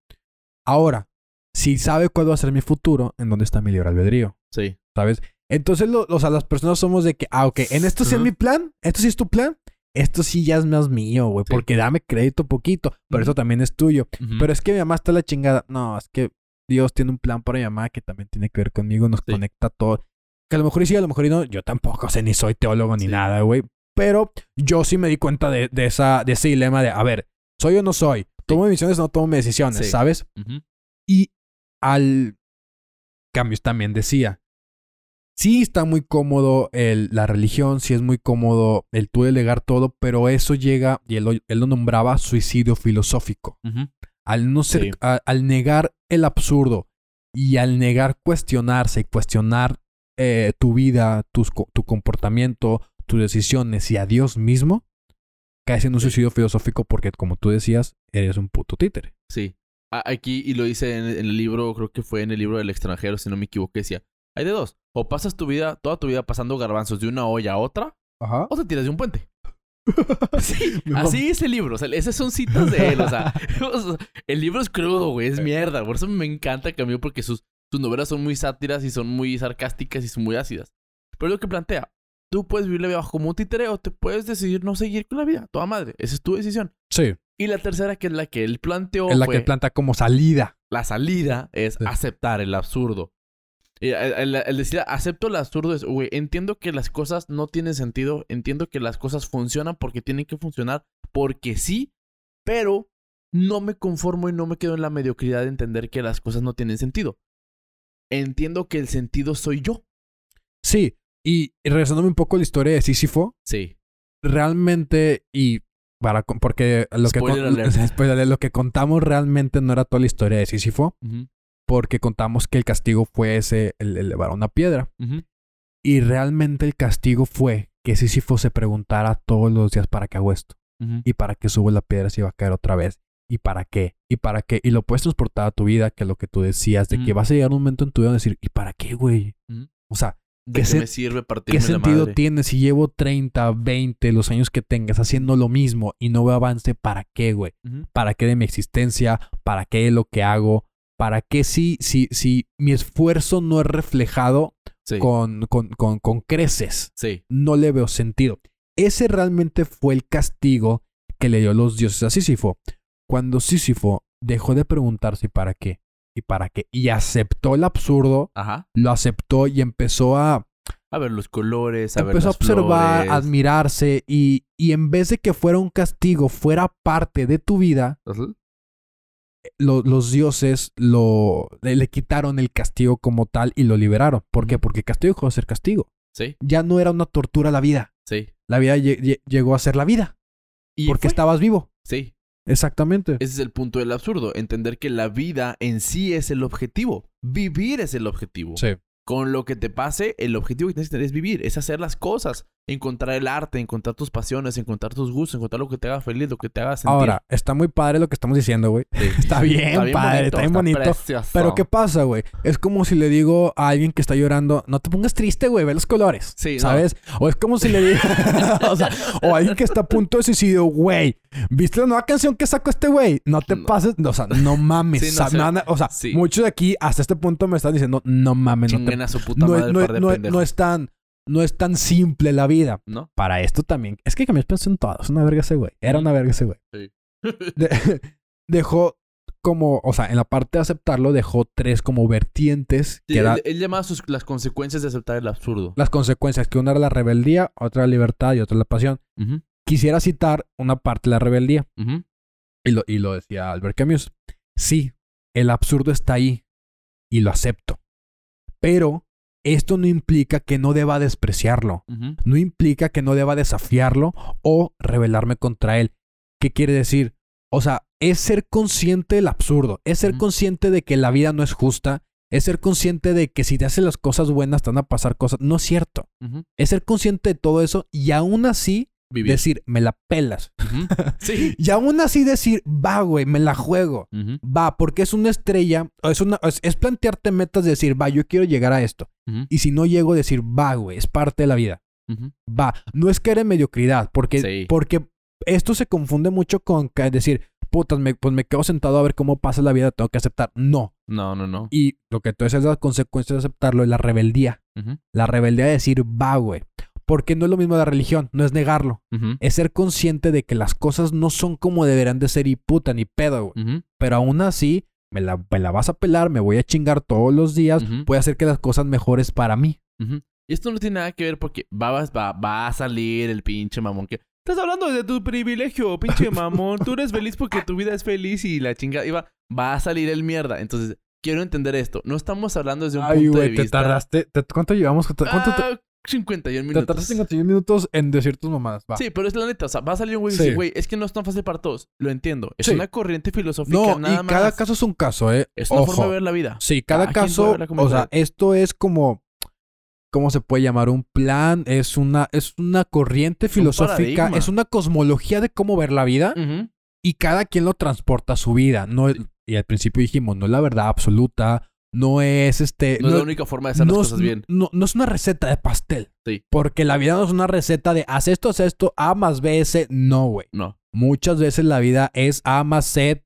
Ahora, si sabe cuál va a ser mi futuro, ¿en dónde está mi libre albedrío? Sí. ¿Sabes? Entonces, lo- o sea, las personas somos de que, ah, ok, en esto sí es mi plan, esto sí es tu plan, esto sí ya es más mío, güey, Sí. porque dame crédito poquito, pero eso también es tuyo. Pero es que mi mamá está la chingada. No, es que Dios tiene un plan para mi mamá que también tiene que ver conmigo, nos Sí. conecta a todo. Que a lo mejor y sí, a lo mejor y no. Yo tampoco, o sea, ni soy teólogo ni Sí. nada, güey. Pero yo sí me di cuenta de, de esa, de ese dilema de, a ver, ¿soy o no soy? ¿Tomo decisiones o no tomo decisiones? ¿Sabes? Y al cambios también decía, sí está muy cómodo el, la religión, sí es muy cómodo el tú delegar todo, pero eso llega, y él, lo- él lo nombraba suicidio filosófico. Al no ser, Sí. a- al negar el absurdo y al negar cuestionarse y cuestionar eh, tu vida, tus tu comportamiento, tus decisiones y a Dios mismo, caes en un Sí. suicidio filosófico porque, como tú decías, eres un puto títere. Sí. Aquí, y lo dice en, en el libro, creo que fue en el libro del extranjero, si no me equivoco, decía, hay de dos. O pasas tu vida, toda tu vida pasando garbanzos de una olla a otra, Ajá. o te tiras de un puente. Sí, así es el libro. O sea, esas son citas de él. O sea, el libro es crudo, güey. Es mierda. Por eso me encanta Camilo porque sus, sus novelas son muy sátiras y son muy sarcásticas y son muy ácidas. Pero lo que plantea. Tú puedes vivir la vida como un títere o te puedes decidir no seguir con la vida. Toda madre. Esa es tu decisión. Sí, Y la tercera, que es la que él planteó, es la fue que planta como salida. la salida es Sí. aceptar el absurdo. El, el- decir acepto el absurdo es, güey, entiendo que las cosas no tienen sentido, entiendo que las cosas funcionan porque tienen que funcionar, porque sí, pero no me conformo y no me quedo en la mediocridad de entender que las cosas no tienen sentido. Entiendo que el sentido soy yo. Sí, y regresándome un poco a la historia de Sísifo, Sí. realmente, y para porque lo que, con- spoiler lo que contamos realmente no era toda la historia de Sísifo, Ujú, porque contamos que el castigo fue ese, el elevar una piedra. Y realmente el castigo fue que Sísifo se preguntara todos los días para qué hago esto. Y para qué subo la piedra si va a caer otra vez. ¿Y para qué? ¿Y para qué? Y lo puedes transportar a tu vida, que es lo que tú decías, de que vas a llegar un momento en tu vida a decir, ¿y para qué, güey? O sea, ¿De ¿Qué sen- me sirve ¿qué sentido madre? tiene si llevo 30, 20, los años que tengas haciendo lo mismo y no veo avance? ¿Para qué, güey? ¿Para qué de mi existencia? ¿Para qué de lo que hago? ¿Para qué si, si, si mi esfuerzo no es reflejado Sí. con, con, con, con creces? Sí. No le veo sentido. Ese realmente fue el castigo que le dio los dioses a Sísifo. Cuando Sísifo dejó de preguntarse para qué y para qué y aceptó el absurdo, Ajá. lo aceptó y empezó a, A ver los colores, a ver empezó a observar, flores. admirarse y, y en vez de que fuera un castigo, fuera parte de tu vida. Lo- los dioses lo, le, le quitaron el castigo como tal y lo liberaron. ¿Por qué? Porque castigo dejó de ser castigo. Sí, Ya no era una tortura la vida. sí. La vida lle- lle- llegó a ser la vida. Y porque fue. estabas vivo. Sí, Exactamente. ese es el punto del absurdo. Entender que la vida en sí es el objetivo. Vivir es el objetivo. Sí. Con lo que te pase, el objetivo que tienes que tener es vivir, es hacer las cosas, encontrar el arte, encontrar tus pasiones, encontrar tus gustos, encontrar lo que te haga feliz, lo que te haga sentir. Ahora, está muy padre lo que estamos diciendo, güey. Sí. Está bien, padre, está bien bonito. precioso. Pero ¿qué pasa, güey? Es como si le digo a alguien que está llorando, no te pongas triste, güey, ve los colores. Sí, no. ¿Sabes? O es como si le digo, o sea, o alguien que está a punto de suicidio, güey, ¿viste la nueva canción que sacó este güey? No te No. pases, o sea, no mames. Sí, no o sea, o muchos de aquí hasta este punto me están diciendo, no mames, no, te- a su puta no, madre no es- par de no es- pendejos. No es tan, simple la vida. ¿No? Para esto también, es que Camilo pensó en todo, es una verga ese güey, era una verga ese güey. Sí. De- dejó como, o sea, en la parte de aceptarlo dejó tres como vertientes Sí, que era él, él llama sus, las consecuencias de aceptar el absurdo. las consecuencias, que una era la rebeldía, otra la libertad y otra la pasión. Quisiera citar una parte de la rebeldía y lo, y lo decía Albert Camus. Sí, el absurdo está ahí y lo acepto. Pero esto no implica que no deba despreciarlo. No implica que no deba desafiarlo o rebelarme contra él. ¿Qué quiere decir? O sea, es ser consciente del absurdo, es ser consciente de que la vida no es justa, es ser consciente de que si te haces las cosas buenas te van a pasar cosas. No es cierto. Es ser consciente de todo eso y aún así Vivir. decir, me la pelas. Sí. Y aún así decir, va, güey, me la juego. Va, porque es una estrella, es, una, es, es plantearte metas de decir, va, yo quiero llegar a esto. Y si no llego, decir, va, güey, es parte de la vida. Va, no es caer en mediocridad, porque, Sí. porque esto se confunde mucho con decir, putas, me, pues me quedo sentado a ver cómo pasa la vida, tengo que aceptar. No. No, no, no. Y lo que tú dices, las consecuencias de aceptarlo es la rebeldía. La rebeldía de decir, va, güey. Porque no es lo mismo la religión, no es negarlo. Es ser consciente de que las cosas no son como deberían de ser y puta, ni pedo, güey. Pero aún así, me la, me la vas a pelar, me voy a chingar todos los días, Ujú. voy a hacer que las cosas mejores para mí. Y esto no tiene nada que ver porque va, va, va, va a salir el pinche mamón que... Estás hablando de tu privilegio, pinche mamón. Tú eres feliz porque tu vida es feliz y la chingada... Y va, va a salir el mierda. Entonces, quiero entender esto. No estamos hablando desde un Ay, punto güey, de te vista... tardaste. te- ¿Cuánto llevamos? ¿Cuánto te, Ah, 51 te minutos. tardaste 51 minutos en decir tus mamadas? Va. Sí, pero es la neta. O sea, va a salir un güey y Sí. dice, güey, es que no es tan fácil para todos. Lo entiendo. Es Sí. una corriente filosófica no, nada y cada más. caso es un caso, ¿eh? Es una Ojo. forma de ver la vida. Sí, cada, Cada caso, o sea, esto es como, ¿cómo se puede llamar? Un plan, es una, es una corriente filosófica, es una cosmología de cómo ver la vida y cada quien lo transporta a su vida. No y al principio dijimos, no es la verdad absoluta, no es este... No, es la única forma de hacer no las es- cosas bien. No, no es una receta de pastel. Sí. Porque la vida no es una receta de haz esto, haz esto, A más B, S. No, güey. No. Muchas veces la vida es A más C,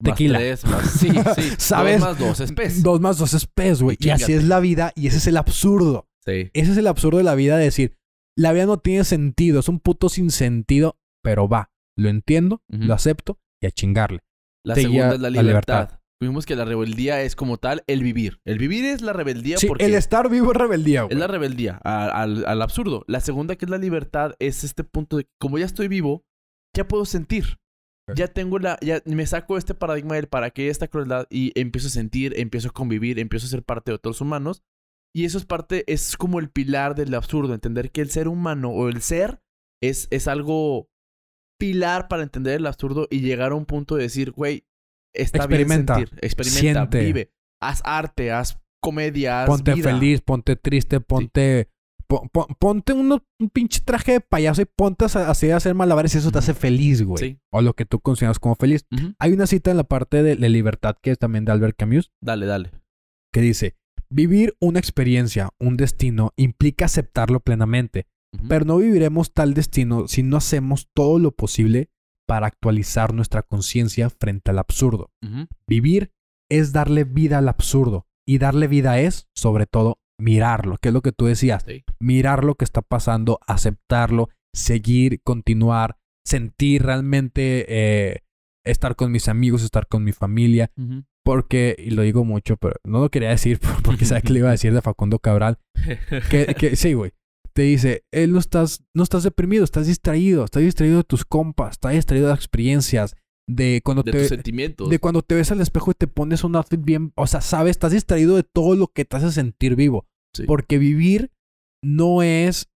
Más Tequila. tres, más... Sí, sí. ¿Sabes? Dos más dos es pez. dos más dos es pez, güey. Y así es la vida y ese es el absurdo. Sí. Ese es el absurdo de la vida de decir, la vida no tiene sentido, es un puto sin sentido, pero va, lo entiendo, lo acepto y a chingarle. La Te segunda es la la libertad. Vimos que la rebeldía es como tal el vivir. El vivir es la rebeldía Sí, porque el estar vivo es rebeldía, güey. es la rebeldía a- al, al absurdo. La segunda, que es la libertad, es este punto de que como ya estoy vivo, ya puedo sentir. Ya tengo la... Ya me saco este paradigma del para qué esta crueldad y empiezo a sentir, empiezo a convivir, empiezo a ser parte de otros humanos. Y eso es parte, es como el pilar del absurdo, entender que el ser humano o el ser es, es algo pilar para entender el absurdo y llegar a un punto de decir, güey, está Experimenta, bien sentir, experimenta, siente. vive, haz arte, haz comedia, haz Ponte vida. feliz, ponte triste, ponte... pon- pon- ponte uno- un pinche traje de payaso y ponte a, así a hacer malabares y eso te hace feliz, güey. Sí. O lo que tú consideras como feliz. Hay una cita en la parte de, de libertad que es también de Albert Camus Dale, dale. que dice, vivir una experiencia, un destino, implica aceptarlo plenamente, pero no viviremos tal destino si no hacemos todo lo posible para actualizar nuestra conciencia frente al absurdo. Vivir es darle vida al absurdo y darle vida es, sobre todo, mirarlo, que es lo que tú decías, Sí. mirar lo que está pasando, aceptarlo, seguir, continuar, sentir realmente eh, estar con mis amigos, estar con mi familia, porque, y lo digo mucho, pero no lo quería decir porque sabía que le iba a decir de Facundo Cabral, que, que sí, güey. Te dice, él no estás, no estás deprimido, estás distraído, estás distraído de tus compas, estás distraído de las experiencias, de cuando De te tus sentimientos. de cuando te ves al espejo y te pones un outfit bien, o sea, sabes, estás distraído de todo lo que te hace sentir vivo, Sí. porque vivir no es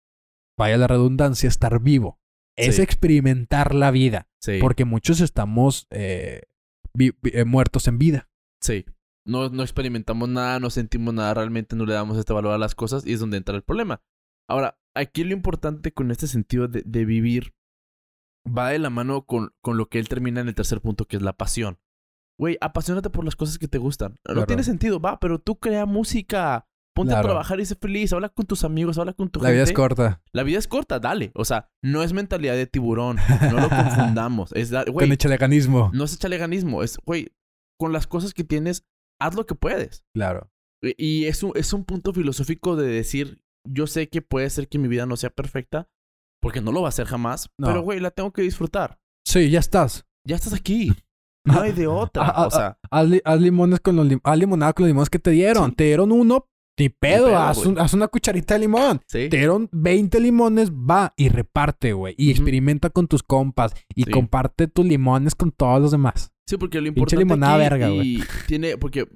vaya la redundancia, estar vivo. Es Sí. experimentar la vida, Sí. porque muchos estamos eh, vi- eh, muertos en vida. Sí. No, no experimentamos nada, no sentimos nada, realmente no le damos este valor a las cosas y es donde entra el problema. Ahora, aquí lo importante con este sentido de, de vivir va de la mano con, con lo que él termina en el tercer punto, que es la pasión. Güey, apasionate por las cosas que te gustan. No Claro. tiene sentido, va, pero tú crea música. Ponte a trabajar y sé feliz. Habla con tus amigos, habla con tu La vida es gente. corta. La vida es corta, dale. O sea, no es mentalidad de tiburón. No lo confundamos. Es dar, güey, Con echaleganismo. no es chaleganismo. Es, güey, con las cosas que tienes, haz lo que puedes. Claro. Y- Y es un, es un punto filosófico de decir, yo sé que puede ser que mi vida no sea perfecta, porque no lo va a ser jamás, No. pero güey, la tengo que disfrutar. Sí, ya estás. Ya estás aquí. No hay de otra. Ah, ah, o sea, Haz, li- haz limones con los lim- haz limonada con los limones que te dieron. Sí. Te dieron uno, ni pedo, pedo, haz, güey. un- haz una cucharita de limón. sí. Te dieron 20 limones, va y reparte, güey. Y experimenta con tus compas. Y Sí. comparte tus limones con todos los demás. Sí, porque lo Pinche importante limonada aquí verga, y tiene porque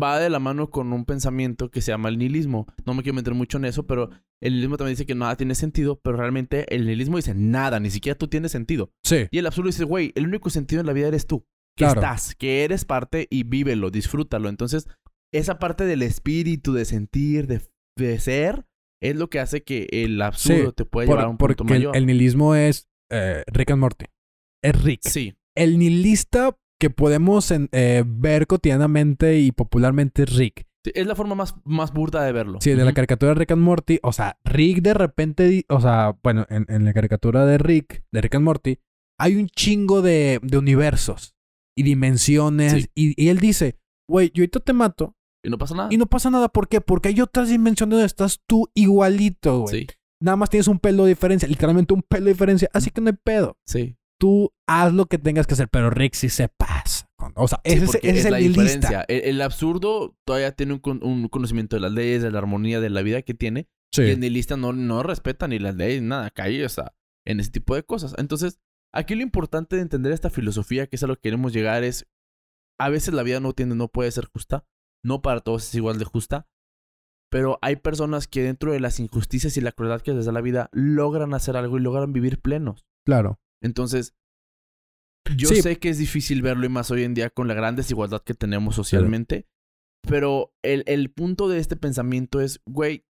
va de la mano con un pensamiento que se llama el nihilismo. No me quiero meter mucho en eso, pero el nihilismo también dice que nada tiene sentido, pero realmente el nihilismo dice nada, ni siquiera tú tienes sentido. Sí. Y el absurdo dice, güey, el único sentido en la vida eres tú. Que Claro. estás, que eres parte y vívelo, disfrútalo. Entonces, esa parte del espíritu, de sentir, de, de ser, es lo que hace que el absurdo Sí, te pueda Por- llevar a un porque punto el, mayor. el nihilismo es eh, Rick and Morty. Es Rick. Sí, El nihilista que podemos en- eh, ver cotidianamente y popularmente Rick. sí, es la forma más, más burda de verlo. Sí, de la caricatura de Rick and Morty. O sea, Rick de repente, o sea, bueno, en, en la caricatura de Rick, de Rick and Morty, hay un chingo de, de universos y dimensiones. Sí. Y, y él dice, güey, yo ahorita te mato Y no pasa nada. y no pasa nada. ¿Por qué? Porque hay otras dimensiones donde estás tú igualito, güey. Sí, Nada más tienes un pelo de diferencia, literalmente un pelo de diferencia. Así que no hay pedo. sí. Tú haz lo que tengas que hacer, pero Rick sí se pasa. O sea, Sí, ese, es- porque ese es, la diferencia. El, el absurdo todavía tiene un conocimiento de las leyes, de la armonía, de la vida que tiene. Sí. Y el nihilista no, no respeta ni las leyes, nada, cae, o sea, en ese tipo de cosas. Entonces, aquí lo importante de entender esta filosofía, que es a lo que queremos llegar, es a veces la vida no tiene, no puede ser justa. No para todos es igual de justa. Pero hay personas que dentro de las injusticias y la crueldad que les da la vida logran hacer algo y logran vivir plenos. Claro. Entonces, yo Sí. sé que es difícil verlo y más hoy en día con la gran desigualdad que tenemos socialmente. Pero el, el punto de este pensamiento es, güey,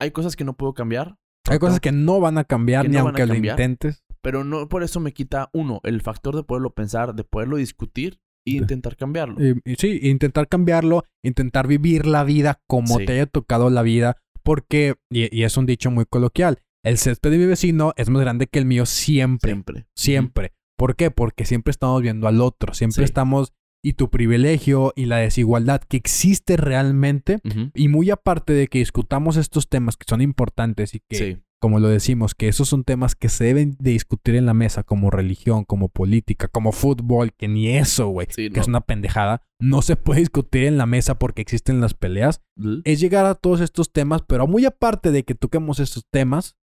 hay cosas que no puedo cambiar. Hay cosas que no van a cambiar ni no aunque lo intentes. Pero no por eso me quita, uno, el factor de poderlo pensar, de poderlo discutir y De- intentar cambiarlo. Y, y sí, intentar cambiarlo, intentar vivir la vida como Sí. te haya tocado la vida, porque, y, y es un dicho muy coloquial, el césped de mi vecino es más grande que el mío siempre, Siempre. siempre. ¿Por qué? Porque siempre estamos viendo al otro, siempre Sí. estamos, y tu privilegio y la desigualdad que existe realmente, y muy aparte de que discutamos estos temas que son importantes y que, Sí. como lo decimos, que esos son temas que se deben de discutir en la mesa, como religión, como política, como fútbol, que ni eso, güey, Sí, que no. es una pendejada, no se puede discutir en la mesa porque existen las peleas, es llegar a todos estos temas, pero muy aparte de que toquemos estos temas,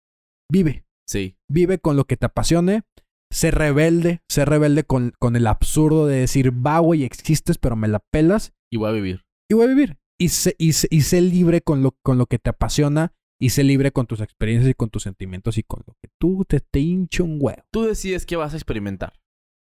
vive, Sí. vive con lo que te apasione, sé rebelde, sé rebelde con, con el absurdo de decir, va, güey, existes, pero me la pelas Y voy a vivir. y voy a vivir. Y sé, y sé- y sé libre con lo, con lo que te apasiona y sé libre con tus experiencias y con tus sentimientos y con lo que tú te, te hincha un huevo. Tú decides qué vas a experimentar.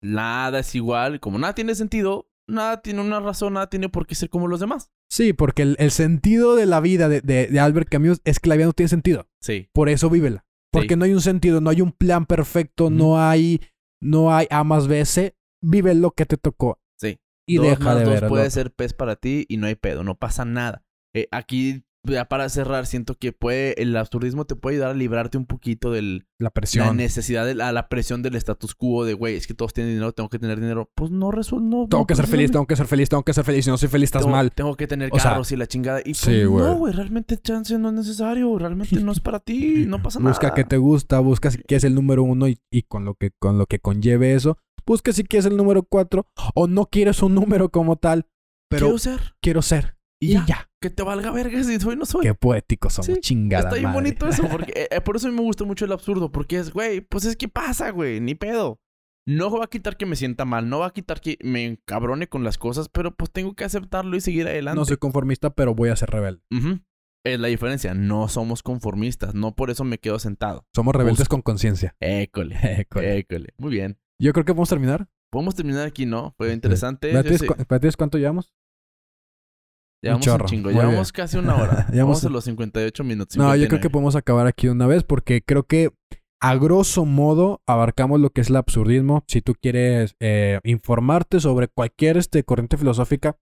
Nada es igual. Como nada tiene sentido, nada tiene una razón, nada tiene por qué ser como los demás. Sí, porque el, el sentido de la vida de, de- de Albert Camus es que la vida no tiene sentido. Sí. Por eso vívela. Porque Sí. no hay un sentido, no hay un plan perfecto, no hay, no hay A más B, C. Vive lo que te tocó Sí. y Dos deja más de dos ver. puede ser pez para ti y no hay pedo, no pasa nada. Eh, aquí, ya para cerrar, siento que puede, el absurdismo te puede ayudar a librarte un poquito de la la presión. necesidad, de la, la presión del status quo de, güey, es que todos tienen dinero, tengo que tener dinero. Pues no resuelve, no. Tengo no, que ser pues, feliz, no, tengo que ser feliz, tengo que ser feliz. Si no soy feliz, estás tengo, mal. Tengo que tener O sea, carros y la chingada. Y pues, sí, güey. no, güey, realmente chance no es necesario, realmente no es para ti, no pasa Busca nada. que te gusta, busca si quieres el número uno y, y con, lo que, con lo que conlleve eso. Busca si quieres el número cuatro o no quieres un número como tal, pero Quiero ser. quiero ser. Y Y ya. ya. Que te valga verga si soy no soy. Qué poéticos somos, Sí, chingada Está bien madre. bonito eso, porque eh, por eso a mí me gusta mucho el absurdo, porque es, güey, pues es que pasa, güey, ni pedo. No va a quitar que me sienta mal, no va a quitar que me encabrone con las cosas, pero pues tengo que aceptarlo y seguir adelante. No soy conformista, pero voy a ser rebelde. Ujú. Es la diferencia, no somos conformistas, no por eso me quedo sentado. Somos rebeldes Busco. con conciencia. École, École. école. Muy bien. Yo creo que podemos terminar. Podemos terminar aquí, ¿no? Fue interesante. ¿Para Yo ti sé- cu- para ti es cuánto llevamos? Llevamos un, chorro. chingo, Muy llevamos bien. casi una hora. Llevamos- Vamos a los 58 minutos. No, yo creo 59. que podemos acabar aquí de una vez porque creo que a grosso modo abarcamos lo que es el absurdismo. Si tú quieres eh, informarte sobre cualquier este, corriente filosófica,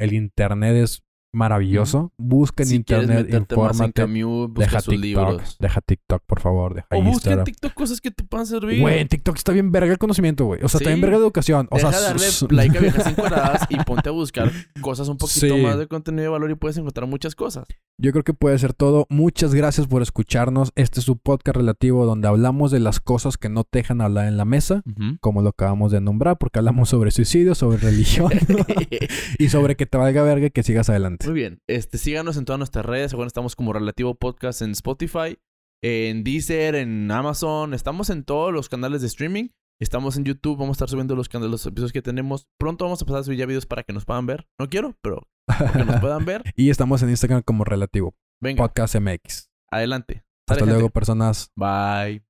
el internet es maravilloso. Busca en si internet, en infórmate. Camus, busca Deja sus TikTok, libros. deja TikTok, por favor, deja O busca en. TikTok cosas que te puedan servir. Güey, en TikTok está bien verga el conocimiento, güey. O sea, está Sí. bien verga la educación. O Deja sea, de darle like a viejas encuadradas y ponte a buscar cosas un poquito Sí. más de contenido de valor y puedes encontrar muchas cosas. Yo creo que puede ser todo. Muchas gracias por escucharnos. Este es su podcast relativo donde hablamos de las cosas que no te dejan hablar en la mesa, como lo acabamos de nombrar, porque hablamos sobre suicidio, sobre religión y sobre que te valga verga y que sigas adelante. Muy bien. Este, síganos en todas nuestras redes. Ahora estamos como Relativo Podcast en Spotify, en Deezer, en Amazon. Estamos en todos los canales de streaming. Estamos en YouTube. Vamos a estar subiendo los, can- los episodios que tenemos. Pronto vamos a pasar a subir ya videos para que nos puedan ver. No quiero, pero que nos puedan ver. y estamos en Instagram como relativo. Venga, Podcast MX. adelante. Hasta luego, gente. personas. Bye.